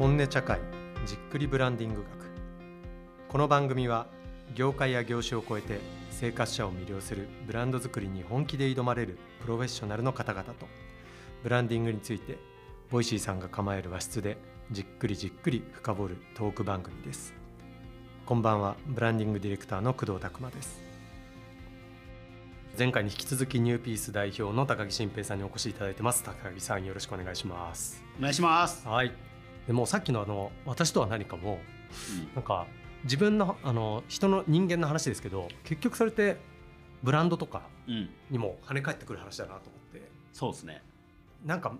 本音茶会じっくりブランディング学。この番組は業界や業種を超えて生活者を魅了するブランド作りに本気で挑まれるプロフェッショナルの方々とブランディングについてボイシーさんが構える和室でじっくりじっくり深掘るトーク番組です。こんばんはブランディングディレクターの工藤拓磨です。前回に引き続きニューピース代表の高木新平さんにお越しいただいてます。高木さんよろしくお願いします。お願いします。はいでもうさっきのあの私とは何かもなんか自分のあの人の人間の話ですけど結局それってブランドとかうん、うん、にも跳ね返ってくる話だなと思って。そうですね。なんか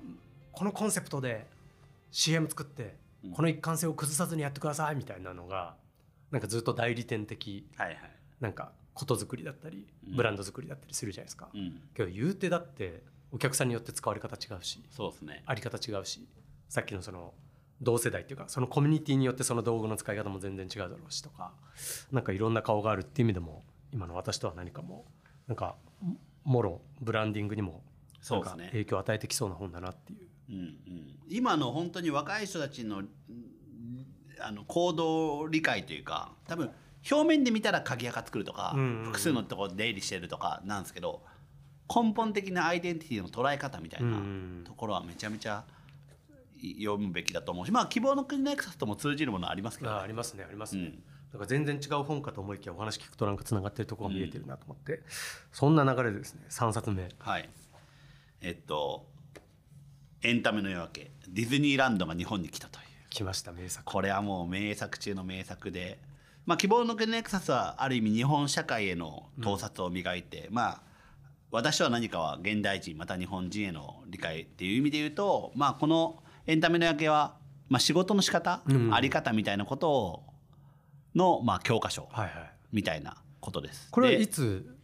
このコンセプトで CM 作ってうん。この一貫性を崩さずにやってくださいみたいなのがなんかずっと代理店的はいはい。なんかことづくりだったりうん。ブランド作りだったりするじゃないですか、うん、けど言うてだってお客さんによって使われ方違うしそうですね。あり方違うしさっきのその同世代っていうかそのコミュニティによってその道具の使い方も全然違うだろうしとかなんかいろんな顔があるっていう意味でも今の私とは何かもなんかもろブランディングにもなんか影響を与えてきそうな本だなっていう。うんうん、今の本当に若い人たちのうんあの行動理解というか多分表面で見たら鍵垢作るとか、うんうんうん。複数のところで出入りしてるとかなんですけど根本的なアイデンティティの捉え方みたいなうんうん。ところはめちゃめちゃ読むべきだと思うしまあ希望の国のエクサスとも通じるものありますけど、あありますねありますね、うん。だから全然違う本かと思いきやお話聞くとなんかつながってるところが見えてるなと思って、そんな流れでですね3冊目。はい。えっと、エンタメの夜明け、ディズニーランドが日本に来たという。来ました名作。これはもう名作中の名作で、まあ、希望の国のエクサスはある意味日本社会への盗撮を磨いて、まあ、私は何かは現代人また日本人への理解っていう意味で言うと、まあ、このエンタメの夜明けは、まあ、仕事の仕方、うん。あり方みたいなことをの、まあ、教科書はいはい。みたいなことです。これではいつ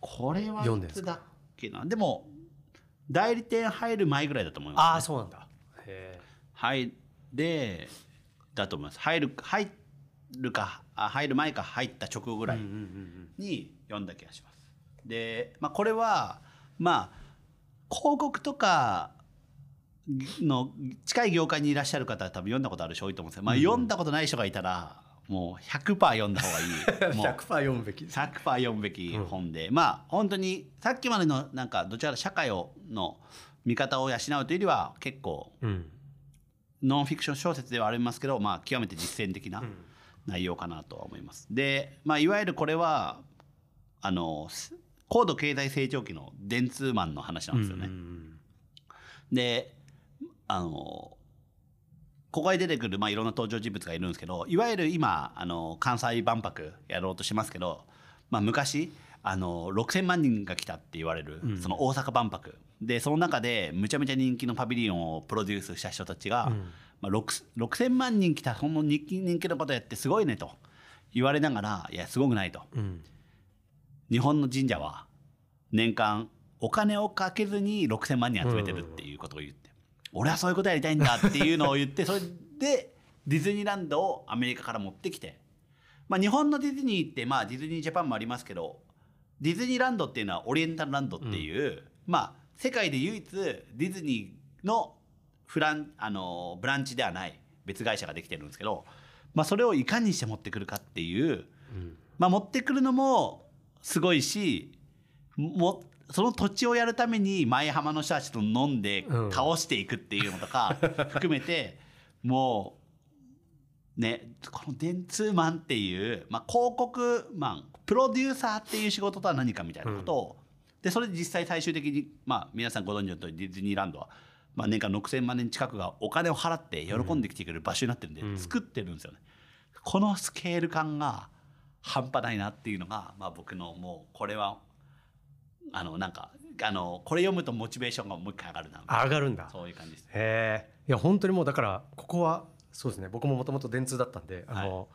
これは読んでんすか？いつだっけな？でも代理店入る前ぐらいだと思います、ああそうなんだ。へ入でだと思います。入る入るかあ入る前か入った直後ぐらいに読んだ気がします。で、まあ、これはまあ広告とかの近い業界にいらっしゃる方は多分読んだことある人多いと思うんですけど、まあ、読んだことない人がいたらもう100%読んだ方がいい。もう100%読むべき。です100%読むべき本で、まあ本当にさっきまでのなんかどちらか社会をの見方を養うというよりは結構うん。ノンフィクション小説ではありますけど、まあ、極めて実践的な内容かなとは思います。で、まあ、いわゆるこれはあのす高度経済成長期の電通マンの話なんですよね。うん。であのここに出てくる、まあ、いろんな登場人物がいるんですけどいわゆる今あの関西万博やろうとしてますけど、まあ、昔あの6,000万人が来たって言われる、その大阪万博。でその中でむちゃむちゃ人気のパビリオンをプロデュースした人たちが、まあ、6 6,000万人来たその人気人気のことやってすごいねと言われながらいやすごくないと。うん。日本の神社は年間お金をかけずに6,000万人集めてるっていうことを言って、俺はそういうことやりたいんだっていうのを言ってそれでディズニーランドをアメリカから持ってきて、まあ、日本のディズニーって、まあ、ディズニージャパンもありますけどディズニーランドっていうのはオリエンタルランドっていう、まあ、世界で唯一ディズニーのフランあのブランチではない別会社ができてるんですけど、まあ、それをいかにして持ってくるかっていうまあ、持ってくるのもすごいしもその土地をやるために舞浜の人たちと飲んでうん。倒していくっていうのとか 含めてもうねこの電通マンっていう、まあ、広告マンプロデューサーっていう仕事とは何かみたいなことを、でそれで実際最終的に、まあ、皆さんご存知の通りディズニーランドは、まあ、年間6,000万年近くがお金を払って喜んできてくれる場所になってるんで、作ってるんですよね。このスケール感が半端ないなっていうのが、まあ、僕のもうこれはあのなんかあのこれ読むとモチベーションがもう一回上がるな上がるんだ。そういう感じです。へえ。いや本当にもうだからここはそうですね。僕ももともと電通だったんであの、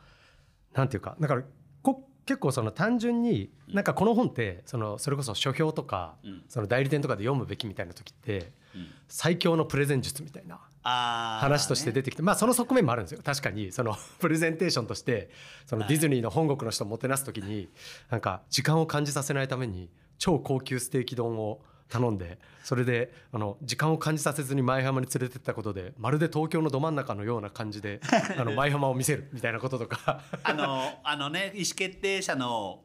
なんていうかだからこ結構その単純になんかこの本ってそのそれこそ書評とか、うん。その代理店とかで読むべきみたいな時ってうん。最強のプレゼン術みたいな話として出てきて、まあその側面もあるんですよ。確かにその プレゼンテーションとしてそのディズニーの本国の人をもてなす時になんか時間を感じさせないために超高級ステーキ丼を頼んでそれであの時間を感じさせずに舞浜に連れてったことでまるで東京のど真ん中のような感じで あの舞浜を見せるみたいなこととか。あのあのね意思決定者の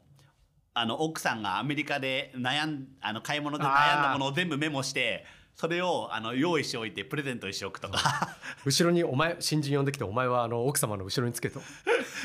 あの奥さんがアメリカで悩んあの買い物で悩んだものを全部メモしてそれをあの用意しておいてプレゼントしておくとか。後ろにお前新人呼んできてお前はあの奥様の後ろにつけと。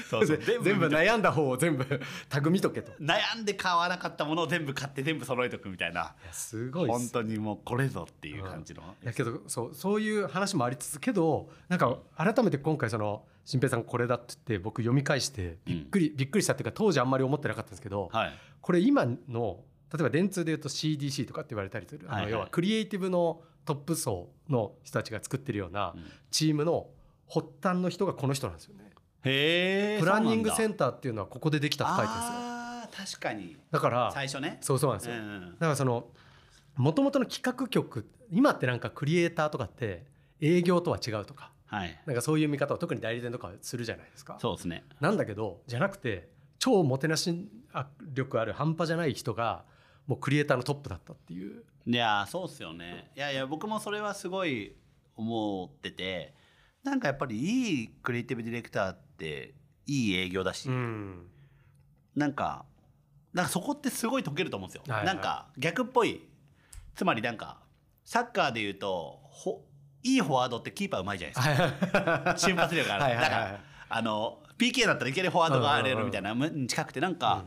そうそう。全部悩んだ方を全部タグ見とけと。い悩んで買わなかったものを全部買って全部揃えとくみたいな。やすごい本当にもうこれぞっていう感じの、だけどそうそういう話もありつつけどなんか改めて今回その新平さんこれだって言って僕読み返してびっくり、びっくりしたっていうか当時あんまり思ってなかったんですけど、はい。これ今の例えば電通でいうと CDC とかって言われたりする、あはいはいの要はクリエイティブのトップ層の人たちが作ってるようなチームの発端の人がこの人なんですよね。へえプランニングセンンターっていうのはここでできたって書いてるんですよ。あー確かにだから最初ねそうそうなんですよ。うんうんだからその元々の企画局今ってなんかクリエイターとかって営業とは違うとかはいなんかそういう見方を特に代理店とかはするじゃないですか。そうですねなんだけどじゃなくて超もてなし力ある半端じゃない人がもうクリエイターのトップだったっていう。いやそうっすよね。いやいや僕もそれはすごい思っててなんかやっぱりいいクリエイティブディレクターっていい営業だし、うん。なんかなんかそこってすごい解けると思うんですよ、はいはい。なんか逆っぽい。つまりなんかサッカーで言うとほいいフォワードってキーパーうまいじゃないですか。瞬発力がある。はいはいはいだからあの PK だったらいきなりフォワードがあれるみたいなむ近くてなんか、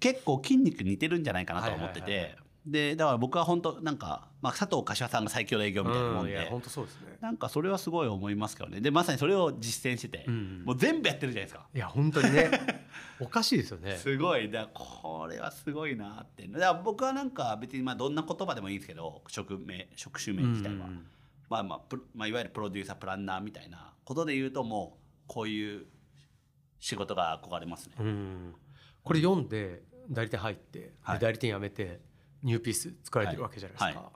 結構筋肉似てるんじゃないかなと思ってて、でだから僕は本当なんか、まあ、佐藤柏さんが最強の営業みたいなもんで、本当そうですね。なんかそれはすごい思いますけどね。でまさにそれを実践してて、うん。もう全部やってるじゃないですか。いや本当にね。おかしいですよね。すごい。だこれはすごいなって。だから僕はなんか別にまあどんな言葉でもいいんですけど職名職種名自体は、うん。まあまあプロまあ、いわゆるプロデューサープランナーみたいなことで言うともうこういう仕事が憧れますね。うんこれ読んで代理店入って、ではい。代理店辞めてニューピース作られてるわけじゃないですか。はい。は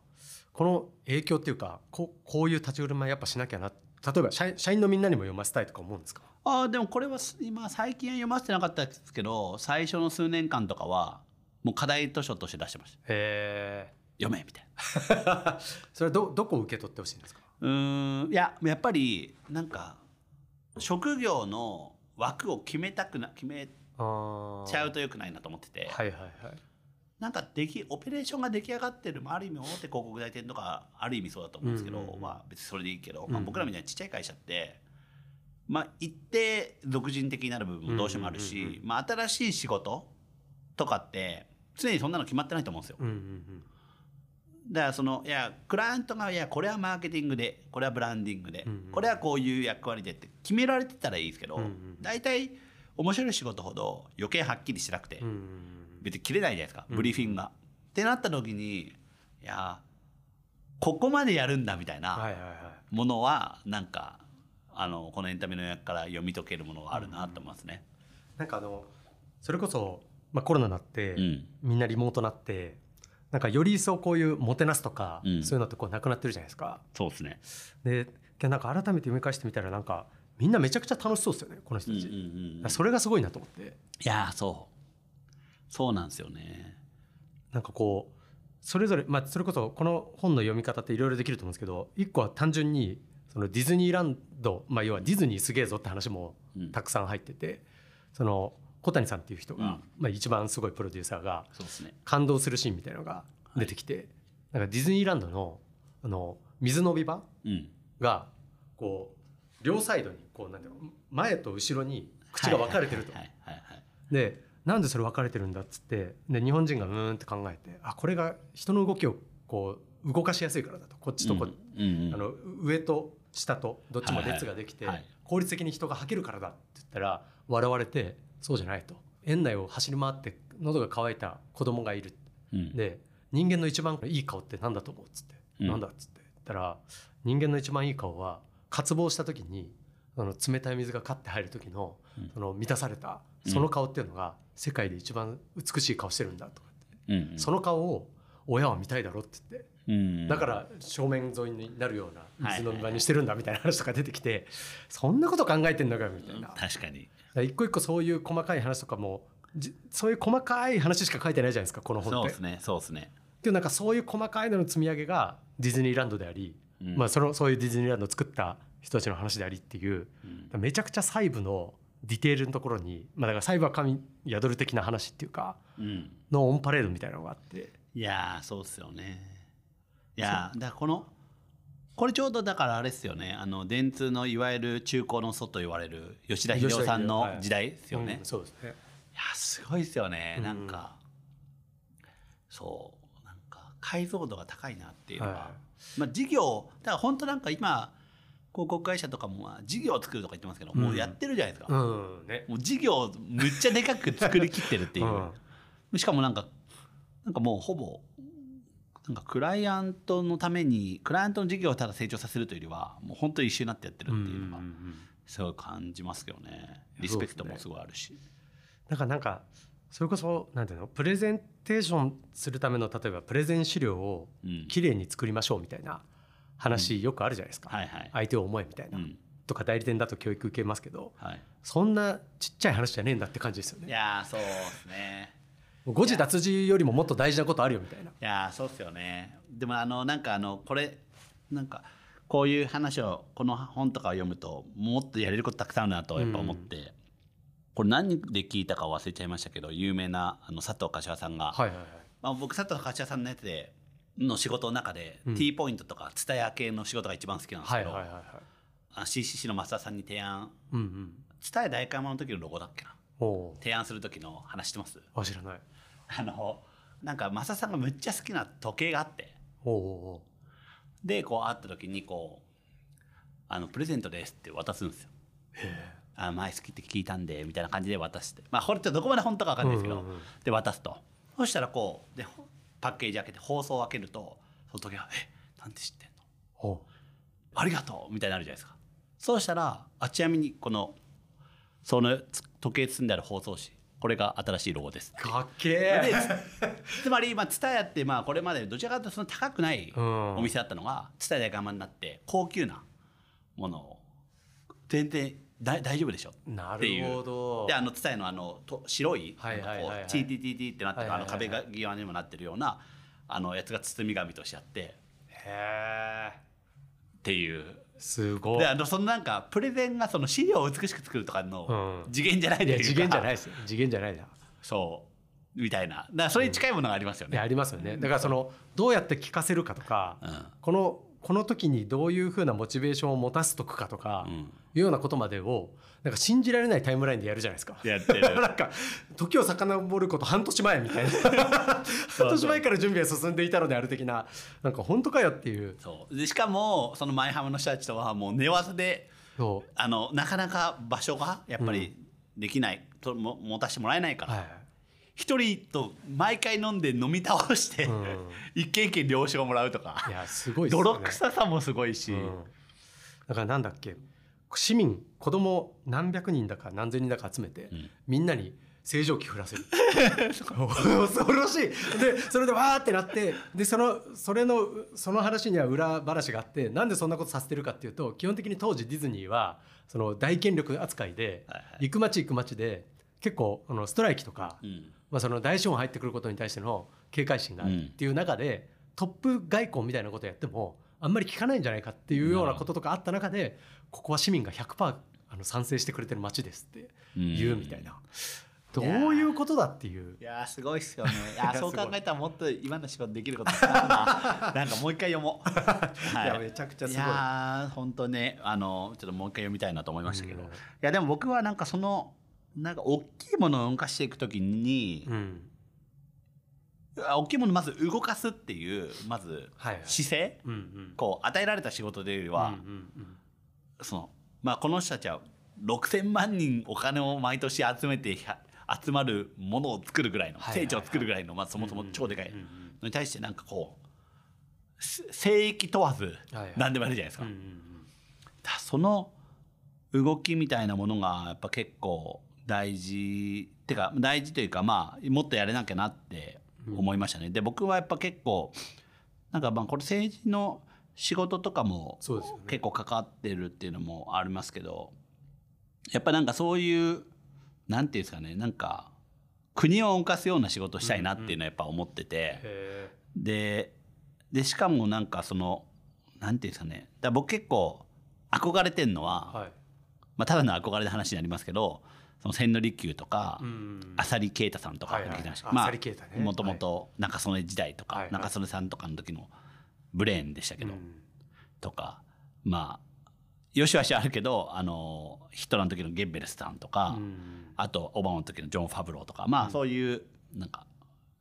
この影響っていうかここういう立ち振る舞いやっぱしなきゃな例えば社員社員のみんなにも読ませたいとか思うんですか？あーでもこれはす今最近は読ませてなかったですけど最初の数年間とかはもう課題図書として出してました。へ読めみたいな。え それはどどこを受け取ってほしいんですか？うーんいややっぱりなんか職業の枠を決めたくな決めあちゃうとよくないなと思ってて、はいはいはい。なんかできオペレーションが出来上がってる、まあ、ある意味大手広告代理店とかある意味そうだと思うんですけど、うんうんうん。まあ、別にそれでいいけど、うん。まあ、僕らみたいなちっちゃい会社って、まあ、一定俗人的になる部分もどうしてもあるし、うんうんうんまあ、新しい仕事とかって常にそんなの決まってないと思うんですよ。うんうんだからそのいやクライアントがいやこれはマーケティングでこれはブランディングで、うんうん。これはこういう役割でって決められてたらいいですけど、うんうん。大体面白い仕事ほど余計はっきりしなくて、別に切れないじゃないですか。うん。ブリーフィングが。ってなった時にいやここまでやるんだみたいはいなものはなんかあのこのエンタメの役から読み解けるものがあるなと思いますね。いなんかあのそれこそ、まあ、コロナになって、うん。みんなリモートになってなんかより一層こういうもてなすとか、うん。そういうのってこうなくなってるじゃないですか。そうですね。でなんか改めて読み返してみたらなんかみんなめちゃくちゃ楽しそうですよねこの人たち、うんうんうんそれがすごいなと思って。いやーそう。そうなんですよね。なんかこうそれぞれ、まあ、それこそこの本の読み方っていろいろできると思うんですけど一個は単純にそのディズニーランド、まあ、要はディズニーすげえぞって話もうん。たくさん入ってて、その小谷さんっていう人が、うん。まあ、一番すごいプロデューサーが。感動するシーンみたいなのが出てきて、なんかディズニーランドのあの水飲み場うん。がこう両サイドにこうなんだろう前と後ろに口が分かれてると。でなんでそれ分かれてるんだっつってで日本人がうーんって考えてあこれが人の動きをこう動かしやすいからだと。こっちとこ、うんあの上と下とどっちも列ができて、効率的に人が吐けるからだって言ったら笑われてそうじゃないと。園内を走り回って喉が渇いた子供がいる。うん。で人間の一番いい顔って何だと思うっつって、うん。なんだっつって言ったら人間の一番いい顔は渇望した時にあの冷たい水がカッて入る時のうん。その満たされたうん。その顔っていうのが世界で一番美しい顔してるんだとかって、その顔を親は見たいだろって言って。うん。だから正面沿いになるようなはい水飲み場にしてるんだみたいな話とか出てきてそんなこと考えてんのかよみたいな。確かに。一個一個そういう細かい話とかもじそういう細かい話しか書いてないじゃないですかこの本って。そうですねそうですね。けどなんかそういう細かいのの積み上げがディズニーランドであり、うん。まあ、そのそういうディズニーランドを作った人たちの話でありっていううん。めちゃくちゃ細部のディテールのところに、まあ、だから細部は神宿る的な話っていうかうん。のオンパレードみたいなのがあって。いやーそうっすよね。いやーだからこのこれちょうどだからあれですよね。あの電通のいわゆる中高の祖と言われる吉田秀夫さんの時代ですよね、うんそうですね。いやすごいですよね、うん。なんかそうなんか解像度が高いなっていうのは、はまあ事業だから本当なんか今広告会社とかもまあ事業を作るとか言ってますけど、うん。もうやってるじゃないですか、うんね。もう事業をむっちゃでかく作りきってるっていう、しかもなんかなんかもうほぼなんかクライアントのためにクライアントの事業をただ成長させるというよりはもう本当に一緒になってやってるっていうのがすごい感じますけどね。リスペクトもすごいあるし。だからなんかそれこそなんていうの？プレゼンテーションするための例えばプレゼン資料をうん。きれいに作りましょうみたいな話よくあるじゃないですか、はいはい、相手を思えみたいな、うん。とか代理店だと教育受けますけどはい、そんなちっちゃい話じゃねえんだって感じですよいねやーそうですね。誤字脱字よりももっと大事なことあるよみたいな。いやーそうっすよね。でもあのなんかあのこれなんかこういう話をこの本とかを読むともっとやれることたくさんあるなとやっぱ思って、これ何で聞いたか忘れちゃいましたけど有名なあの佐藤柏さんが、はいはいはい。まあ、僕佐藤柏さんのやつでの仕事の中で、うん。T ポイントとか蔦屋系の仕事が一番好きなんですけど、はいはいはいはい。あ CCC の増田さんに提案。うんうん。蔦屋代官山の時のロゴだっけな。お提案する時の話してます？おあ知らない。あのなんか増田さんがむっちゃ好きな時計があって。でこう会った時にこう「あのプレゼントです」って渡すんですよ。あ前好きって聞いたんでみたいな感じで渡して。まあこれってどこまで本当か分かんないですけど、うんうんうん。で渡すと。そしたらこうでパッケージ開けて放送を開けるとその時は「えなんて知ってんの？おありがとう」みたいになるじゃないですか。そうしたらあちなみにこのその時計包んである包装紙これが新しいロゴですかっけつつまり、まあ、TSUTAYA ってまあこれまでどちらかというとその高くないうん。お店だったのが TSUTAYA で我慢になって高級なものを全然だ大丈夫でしょ？なっていう。るほどであの TSUTAYA のあのと白いチーティティティってなってるあの壁が際にもなってるようなあのやつが包み紙としてあって。へえっていう。すごい。であのそのなんかプレゼンがその資料を美しく作るとかのうん。次元じゃないというか。いや次元じゃないです。よ次元じゃないだそう。みたいな。だからそれに近いものがありますよね。いやありますよね。だからそのどうやって聞かせるかとか、うん。このこの時にどういうふうなモチベーションを持たせとくかとか、うんいうようなことまでをなんか信じられないタイムラインでやるじゃないですか。やってる。なんか時を遡ること半年前みたいな。半年前から準備が進んでいたのである的ななんか本当かよっていう。そう。でしかもその前浜の人たちとはもう寝技でそあのなかなか場所がやっぱりできない、とも持たせてもらえないから。うはい。一、人と毎回飲んで飲み倒して、うん。一軒一軒了承もらうとか。いやすごいね。泥臭さもすごいし、うん。だからなんだっけ？市民子供何百人だか何千人だか集めて、ん。みんなに清浄機降らせる。恐ろしい。でそれでわーってなってでそのそれのその話には裏話があってなんでそんなことさせてるかっていうと基本的に当時ディズニーはその大権力扱いで、はいはい。行く街行く街で結構あのストライキとか、うん。まあ、その大資本入ってくることに対しての警戒心があるっていう中で、トップ外交みたいなことやってもあんまり聞かないんじゃないかっていうようなこととかあった中でここは市民が100%あの賛成してくれてる街ですって言うみたいな、どういうことだっていう。いやー。すごいっすよね。いやーそう考えたらもっと今の仕事できることな。なんかもう一回読もう、はい。やめちゃくちゃすごい。いやー本当ねあのちょっともう一回読みたいなと思いましたけど、うん。いやでも僕はなんかそのなんか大きいものを動かしていくときに、うん。あ大きいものをまず動かすっていうまずはいはい。姿勢、うんうん。こう与えられた仕事でよりは、うんうんうん。そのまあこの人たちは6,000万人お金を毎年集めて集まるものを作るぐらいの、はいはいはい。成長を作るぐらいの、まあ、そもそも超でかい。のに対してなんかこうせ聖域問わずはいはい。何でもやるじゃないですか。うんうんだからその動きみたいなものがやっぱ結構大事ってか大事というかまあもっとやれなきゃなって思いましたね。で僕はやっぱ結構なんかまあこれ政治の仕事とかも結構関わってるっていうのもありますけどやっぱなんかそういうなんていうんですかねなんか国を動かすような仕事をしたいなっていうのはやっぱ思ってて。へででしかもなんかそのなんていうんですかねだから僕結構憧れてんのは、はい。まあ、ただの憧れの話になりますけどその千利休とか、うん。浅利啓太さんとかもともと中曽根時代とか、はいはい。中曽根さんとかの時のブレーンでしたけど、うん。とかまあよしあしあるけどあのヒットラーの時のゲッベルスさんとか、うん。あとオバマの時のジョン・ファブローとかまあそういうなんか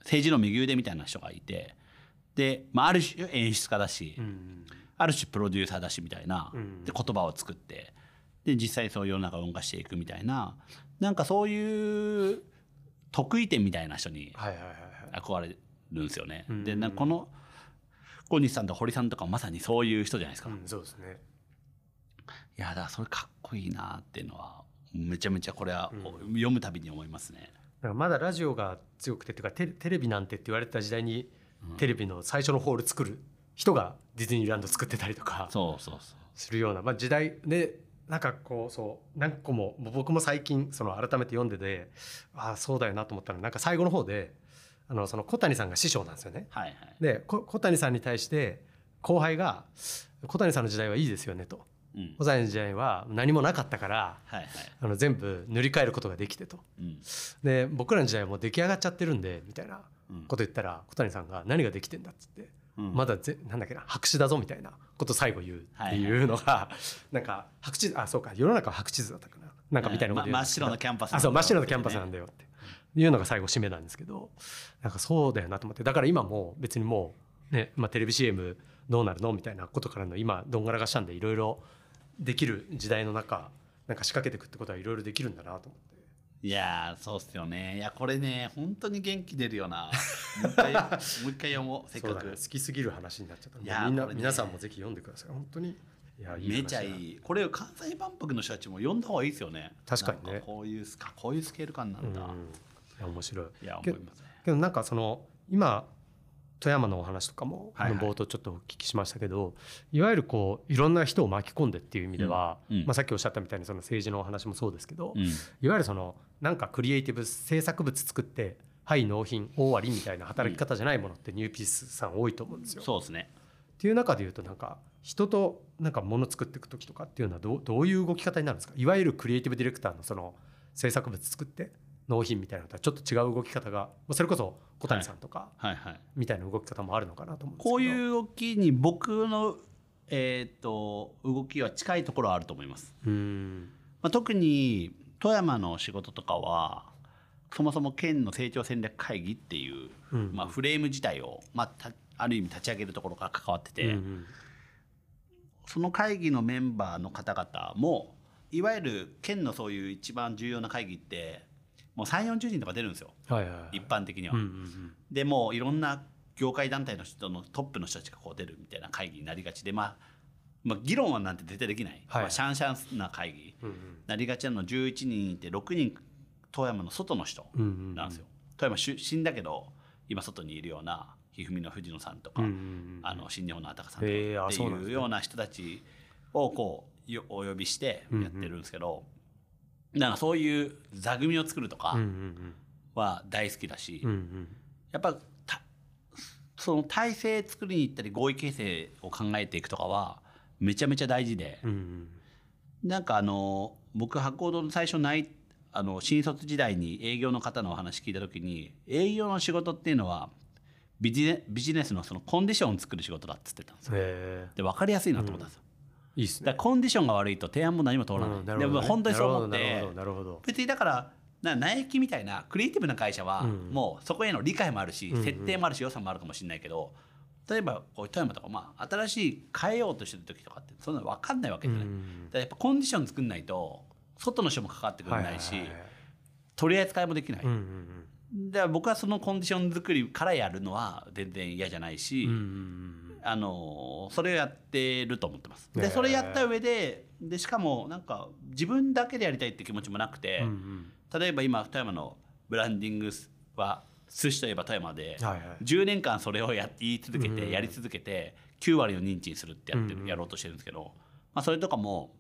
政治の右腕みたいな人がいてで、まあ、ある種演出家だし、うん。ある種プロデューサーだしみたいな、うん。で言葉を作ってで実際そういう世の中を動かしていくみたいななんかそういう得意点みたいな人に憧れるんですよね。うんでなんかこの小西さんと堀さんとかまさにそういう人じゃないですか。うんそうですねいやだからそれかっこいいなっていうのはめちゃめちゃこれはうん読むたびに思いますね。だからまだラジオが強くてっていうかテレテレビなんてって言われてた時代に、テレビの最初のホール作る人がディズニーランド作ってたりとかそうそうそう。するような、まあ、時代でなんかこうそう何個も僕も最近その改めて読んでてああそうだよなと思ったらなんか最後の方であのその小谷さんが師匠なんですよね。はいはい。でこ小谷さんに対して後輩が「小谷さんの時代はいいですよね」とうん「小谷の時代は何もなかったからはいはい。あの全部塗り替えることができて」と。うんで僕らの時代はもう出来上がっちゃってるんでみたいなうんこと言ったら小谷さんが「何ができてんだ」っつって、うんまだぜなんだっけな白紙だぞみたいなこと最後言うっていうのが、なんか白地あそうか世の中は白地図だったかな。なんかみたいなこと真っ白のキャンパスあそう真っ白のキャンパスねなんだよっていうのが最後締めなんですけどなんかそうだよなと思って。だから今もう別にもうね、まあ、テレビ CM どうなるのみたいなことからの今どんがらがしたんでいろいろできる時代の中なんか仕掛けていくってことはいろいろできるんだなと思って。いやーそうっすよね。いやこれね本当に元気出るよな。もう一回もう一回読もう。せっかく。ね、好きすぎる話になっちゃった。いやーみね。皆さんもぜひ読んでください。本当に。いやいいめちゃいい。これ関西万博の人たちも読んだ方がいいですよね。確かにね。こういうスカこういうスケール感なうん。んいだ、や面白い。いやけ思いますね。けどなんかその今富山のお話とかも、はいはい。あの冒頭ちょっとお聞きしましたけどいわゆるこういろんな人を巻き込んでっていう意味では、うんうん。まあ、さっきおっしゃったみたいにその政治のお話もそうですけど、うん。いわゆるそのなんかクリエイティブ制作物作ってはい納品大終わりみたいな働き方じゃないものってニューピースさん多いと思うんですよ。そうですね。っていう中で言うとなんか人となんか物作っていく時とかっていうのはどうどういう動き方になるんですか？いわゆるクリエイティブディレクターのその制作物作って納品みたいなのとはちょっと違う動き方がまあそれこそ小谷さんとかはい。はいみたいな動き方もあるのかなと思うんですけど。こういう動きに僕のえーっと動きは近いところはあると思います、うーん。まあ、特に富山の仕事とかはそもそも県の成長戦略会議っていう、うん。まあ、フレーム自体を、まあ、たある意味立ち上げるところから関わってて、うんうん。その会議のメンバーの方々もいわゆる県のそういう一番重要な会議ってもう3 4 0人とか出るんですよ。はいはいはい。一般的には。うんうんでもういろんな業界団体の人のトップの人たちがこう出るみたいな会議になりがちで、まあ、まあ議論はなんて絶対できない、はい。まあ、シャンシャンな会議。うんうん。なりがちなの11人いて6人富山の外の人うんうんなんですよ。富山出身だけど今外にいるようなひふみの藤野さんとか、うんうんうんあの新日本のあたかさんとかっていうような人たちをこうよお呼びしてやってるんですけど、なんかそういう座組を作るとかは大好きだし、やっぱたその体制作りに行ったり合意形成を考えていくとかはめちゃめちゃ大事でなんかあの僕博報堂の最初ないあの新卒時代に営業の方のお話聞いた時に営業の仕事っていうのはビジネビジネスのそのコンディションを作る仕事だっつってたんですよ。へで分かりやすいなと思ったんですよ。えいいっすね。コンディションが悪いと提案も何も通らない。うんなるでも本当にそう思ってほどなるほど別にだからな苗木みたいなクリエイティブな会社はうん。もうそこへの理解もあるし、うんうん設定もあるし予算もあるかもしれないけど例えばこう富山とかまあ新しい変えようとしてる時とかってそんなの分かんないわけじゃない、うんだからやっぱコンディション作んないと外の人も関わってくれないし、取り扱いもできない、うんうんだから僕はそのコンディション作りからやるのは全然嫌じゃないし、うんうんうんあのそれをやってると思ってます。でそれやった上ででしかもなんか自分だけでやりたいって気持ちもなくて、うんうん。例えば今富山のブランディングは寿司といえば富山で、はいはい。10年間それをや言い続けて、うんやり続けて9割を認知にするってやってる、うんやろうとしてるんですけど、まあ、それとかも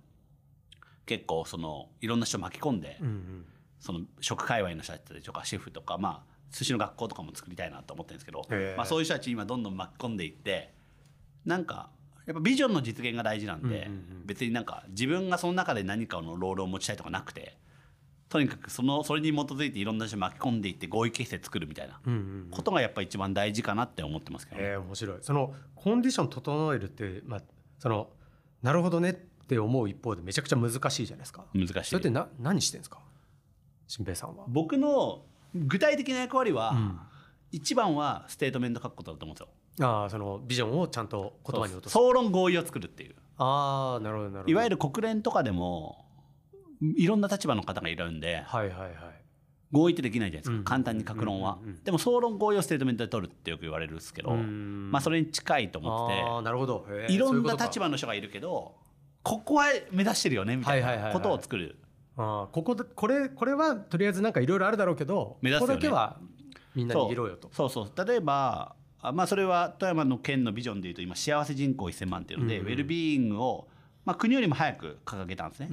結構そのいろんな人巻き込んで、うんうん。その食界隈の人たりとかシェフとかまあ寿司の学校とかも作りたいなと思ってるんですけど、まあ、そういう人たち今どんどん巻き込んでいってなんかやっぱビジョンの実現が大事なんで、別になんか自分がその中で何かのロールを持ちたいとかなくてとにかくそのそれに基づいていろんな人巻き込んでいって合意形成作るみたいなことがやっぱ一番大事かなって思ってますけどね、えー面白い。そのコンディション整えるって、まあ、そのなるほどねって思う一方でめちゃくちゃ難しいじゃないですか。難しい。それってな何してんですか？新平さんは。僕の具体的な役割は、うん。一番はステートメント書くことだと思うんですよああそのビジョンをちゃんと言葉に落とす。総論合意を作るっていう。ああなるほどなるほど。いわゆる国連とかでもいろんな立場の方がいるんではいはいはい。合意ってできないじゃないですか、うん。簡単に各論は、うんうんうんでも総論合意をステートメントで取るってよく言われるんですけど、うん。まあそれに近いと思ってて。ああなるほど。いろんな立場の人がいるけどここは目指してるよねみたいはいはいはいはない。ことを作る、ああここでこれこれはとりあえずなんかいろいろあるだろうけど、目指すよね。ここだけはみんな握ろうよと。そうそう。例えばあまあそれは富山の県のビジョンでいうと今幸せ人口1000万っていうので、ウェルビーイングを、まあ、国よりも早く掲げたんですね、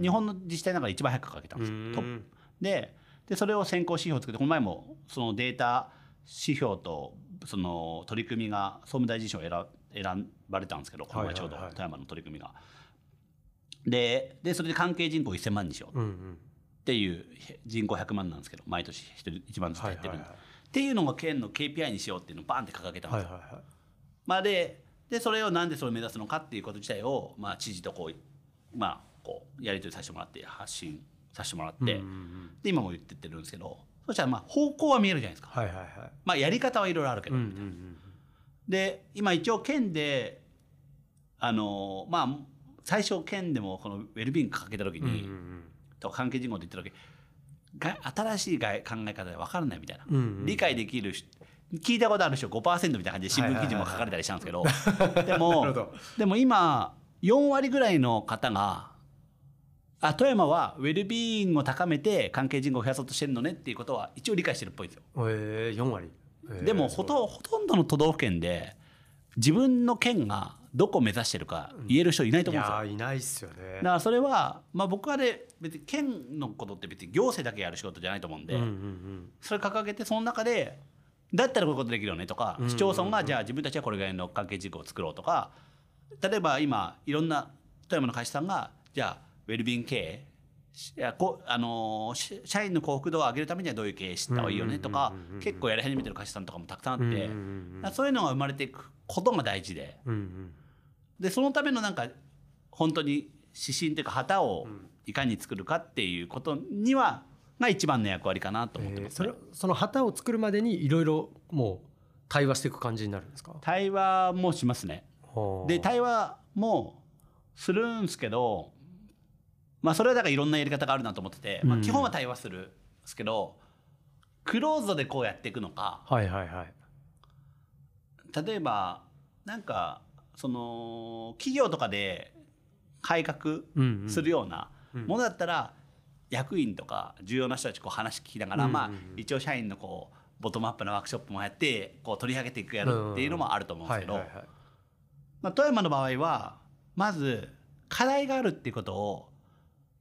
日本の自治体の中で一番早く掲げたんです。よ、トップ。うんででそれを先行指標を作ってこの前もそのデータ指標とその取り組みが総務大臣賞を選選ばれたんですけどこの前ちょうどはいはいはい富山の取り組みが。ででそれで関係人口1000万にしようっていう人口100万なんですけど毎年1人1万ずつはい減ってるんで、はいはいっていうのが県の KPI にしようっていうのをバンって掲げたんですよ。はいはいはい。まあ、ででそれをなんでそれを目指すのかっていうこと自体を、まあ、知事とこう,、まあ、こうやり取りさせてもらって発信させてもらって、うんうんうんで今も言ってってるんですけどそしたらまあ方向は見えるじゃないですか、はいはいはい。まあ、やり方はいろいろあるけど、うんうんうんで今一応県であのまあ最初県でもこのウェルビーイング掲げた時うんうんに、とか関係人口って言った時が新しいが考え方で分からないみたいな、うんうん理解できる人聞いたことある人5%みたいな感じで新聞記事も書かれたりしたんですけど、でもでも今4割ぐらいの方があ富山はウェルビーイングを高めて関係人口を増やそうとしてるのねっていうことは一応理解してるっぽいんですよ。えー、4割。えー。でもほとほとんどの都道府県で自分の県がどこを目指してるか言える人いないとい思うんですよ。いないっすよね。だからそれは、まあ、僕はね別に県のことって別に行政だけやる仕事じゃないと思うんで、うんうんうん。それ掲げてその中でだったらこういうことできるよねとか、うんうんうん。市町村がじゃあ自分たちはこれぐらいの関係事項を作ろうとか例えば今いろんな富山の会社さんがじゃあウェルビーイング経営あのーし社員の幸福度を上げるためにはどういう経営した方がいいよねとか結構やり始めてる会社さんとかもたくさんあって、そういうのが生まれていくことが大事で。でそのためのなんか本当に指針というか旗をいかに作るかっていうことにはが一番の役割かなと思ってます、ねえーそれその旗を作るまでにいろいろもう対話していく感じになるんですか？対話もしますね。はあ。で対話もするんですけどまあそれはだからいろんなやり方があるなと思ってて、まあ、うん。基本は対話するんですけどクローズドでこうやっていくのか。はいはいはい。例えばなんかその企業とかで改革するようなうんものだったら役員とか重要な人たちこう話聞きながら、まあ一応社員のこうボトムアップのワークショップもやってこう取り上げていくやるっていうのもあると思うんですけど、富山の場合はまず課題があるっていうことを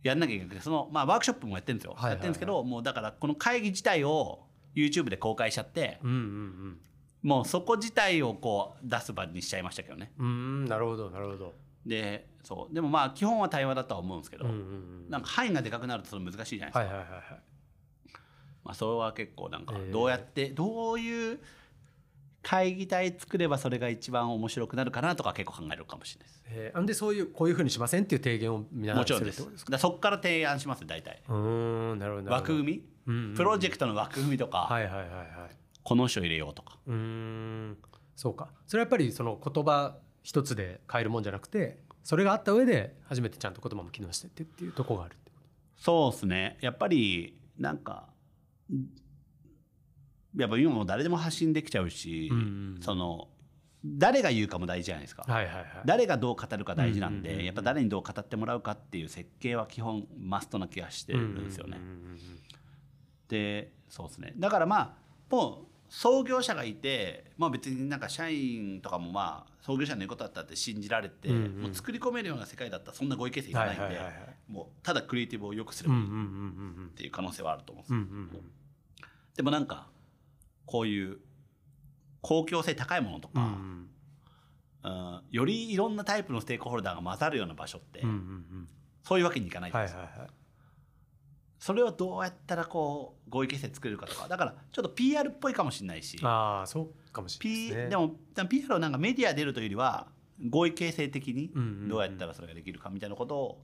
やんなきゃいけなくてその、まあ、ワークショップもやってるんですよ、はいはいはい。やってるんですけどもうだからこの会議自体を YouTube で公開しちゃってうんうんもうそこ自体をこう出す場にしちゃいましたけどね。うんうーんなるほどなるほど。でそう。でもまあ基本は対話だとは思うんですけど、うんうんうん。なんか範囲がでかくなるとそれ難しいじゃないですか、はいはいはいはい。まあ、それは結構なんかえー。どうやって、どういう会議体作ればそれが一番面白くなるかなとか結構考えるかもしれないです。えー、あんでそういうこういうふうにしませんっていう提言をみんなもちろんです。るってことですか？だからそこから提案します大体。うーんなるほど枠組み、うんうんうん。プロジェクトの枠組みとか、はいはいはいはい。この人入れようとか。うーんそうか。それはやっぱりその言葉一つで変えるもんじゃなくてそれがあった上で初めてちゃんと言葉も機能してってっていうところがあるってこそうですね。やっぱりなんかやっぱ今もう誰でも発信できちゃうし、うんうん。その誰が言うかも大事じゃないですか、とはいはいはい。誰がどう語るか大事なんで、うんうんうんうん。やっぱ誰にどう語ってもらうかっていう設計は基本マストな気がしてるんですよね。うんうんうんうんでそうですね。だからまあもう創業者がいて、まあ、別になんか社員とかもまあ創業者の言うことだったって信じられて、うんうん。もう作り込めるような世界だったらそんな合意形成いらないんで、はいはいはいはい。もうただクリエイティブを良くすればいいっていう可能性はあると思うんですよ、うんうんうん。でもなんかこういう公共性高いものとか、うん。うん。よりいろんなタイプのステークホルダーが混ざるような場所って、うんうんそういうわけにいかないうんじゃないですか、はいはいはい。それをどうやったらこう合意形成作れるかとか。だからちょっと PR っぽいかもしれないし、ああそうかもしれない P ですね。でもでも PR をなんかメディア出るというよりは合意形成的にうんうんうん。どうやったらそれができるかみたいなことを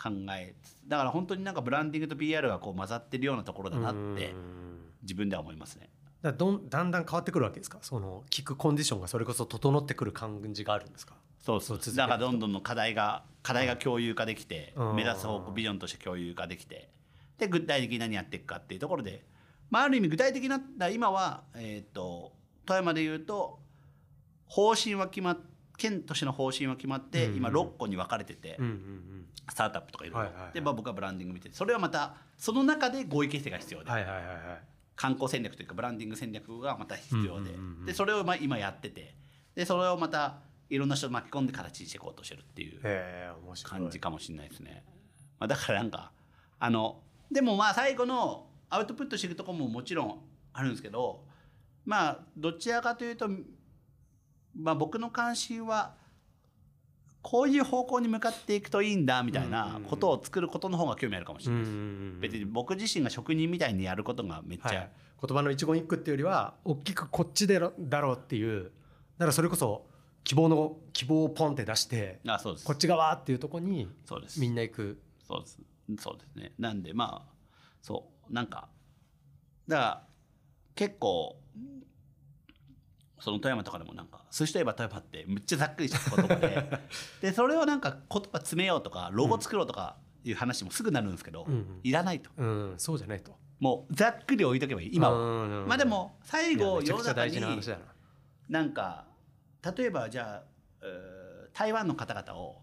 考えつつだから本当になんかブランディングと PR がこう混ざってるようなところだなってうん自分では思いますね。だからどんだんだん変わってくるわけですか？その聞くコンディションがそれこそ整ってくる感じがあるんですか？そうそうだからどんどんの課題が課題が共有化できて、うん。目指す方向ビジョンとして共有化できてで具体的に何やっていくかっていうところで、まあ、ある意味具体的な今は、えー、と富山でいうと方針は決まっ県としての方針は決まって、うんうん今6個に分かれてて、うんうんスタートアップとかいろいろ、はいはいはい。で、まあ、僕はブランディング見ててそれはまたその中で合意形成が必要で、うんはいはいはいはい観光戦略というかブランディング戦略がまた必要で,、でそれをまあ今やってて。でそれをまたいろんな人を巻き込んで形にしていこうとしてるっていう感じかもしれないですね。まあ、だからなんかあのでもまあ最後のアウトプットしていくところももちろんあるんですけどまあどちらかというと、まあ、僕の関心はこういう方向に向かっていくといいんだみたいなことを作ることの方が興味あるかもしれない。です。ん別に僕自身が職人みたいにやることがめっちゃ、はい、言葉の一言一句っていうよりは大きくこっちでろだろうっていうだからそれこそ希望の希望をポンって出してあそうです。こっち側っていうところにそうです。みんな行く。そうです。そうですね。なんでまあそう。なんかだから結構その富山とかでもなんか寿司といえば富山ってむっちゃざっくりした言葉で。でそれをなんか言葉詰めようとかロゴ作ろうとかいう話もすぐなるんですけど、うんうん。いらないと。うんそうじゃないと。もうざっくり置いとけばいい今は、はまあでも最後世の中に話だな。なんか例えばじゃあ台湾の方々を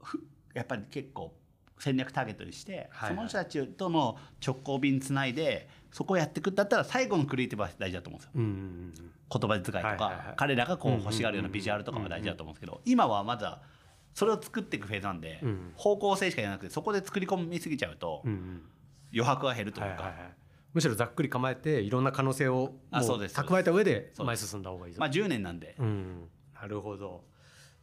ふやっぱり結構戦略ターゲットにして、はいはい。その人たちとの直行便つないでそこをやっていくんだったら最後のクリエイティブは大事だと思うんですよ。言葉遣いとか、はいはいはい。彼らがこう欲しがるようなビジュアルとかも大事だと思うんですけど、今はまだそれを作っていくフェーズなんで、うん方向性しかじゃなくてそこで作り込みすぎちゃうとうんうん。余白が減るというか、はいはいはい。むしろざっくり構えていろんな可能性を蓄えた上で前進んだ方がいいぞ。まあ10年なんで、うん、なるほど。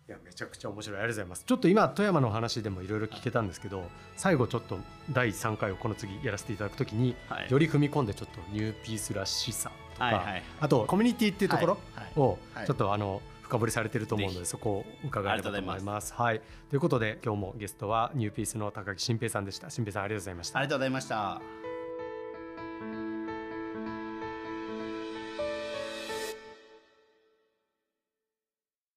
いやめちゃくちゃ面白いありがとうございます。ちょっと今富山の話でもいろいろ聞けたんですけど、最後ちょっと第3回をこの次やらせていただくときに、はいより踏み込んでちょっとニューピースらしさとか、はいはいあとコミュニティっていうところをはいちょっとあの深掘りされてると思うのぜでそこを伺えればと思います。はい。ということで今日もゲストはニューピースの高木新平さんでした。新平さんありがとうございましたあ。りがとうございました。